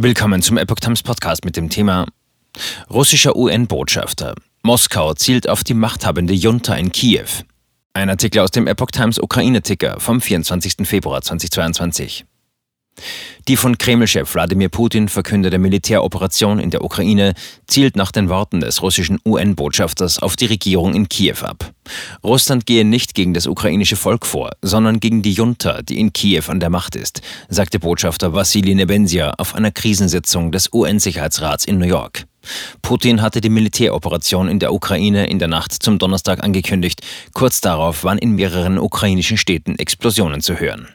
Willkommen zum Epoch Times Podcast mit dem Thema Russischer UN-Botschafter. Moskau zielt auf die machthabende Junta in Kiew. Ein Artikel aus dem Epoch Times Ukraine-Ticker vom 24. Februar 2022. Die von Kreml-Chef Wladimir Putin verkündete Militäroperation in der Ukraine zielt nach den Worten des russischen UN-Botschafters auf die Regierung in Kiew ab. Russland gehe nicht gegen das ukrainische Volk vor, sondern gegen die Junta, die in Kiew an der Macht ist, sagte Botschafter Vassili Nebenzia auf einer Krisensitzung des UN-Sicherheitsrats in New York. Putin hatte die Militäroperation in der Ukraine in der Nacht zum Donnerstag angekündigt. Kurz darauf waren in mehreren ukrainischen Städten Explosionen zu hören.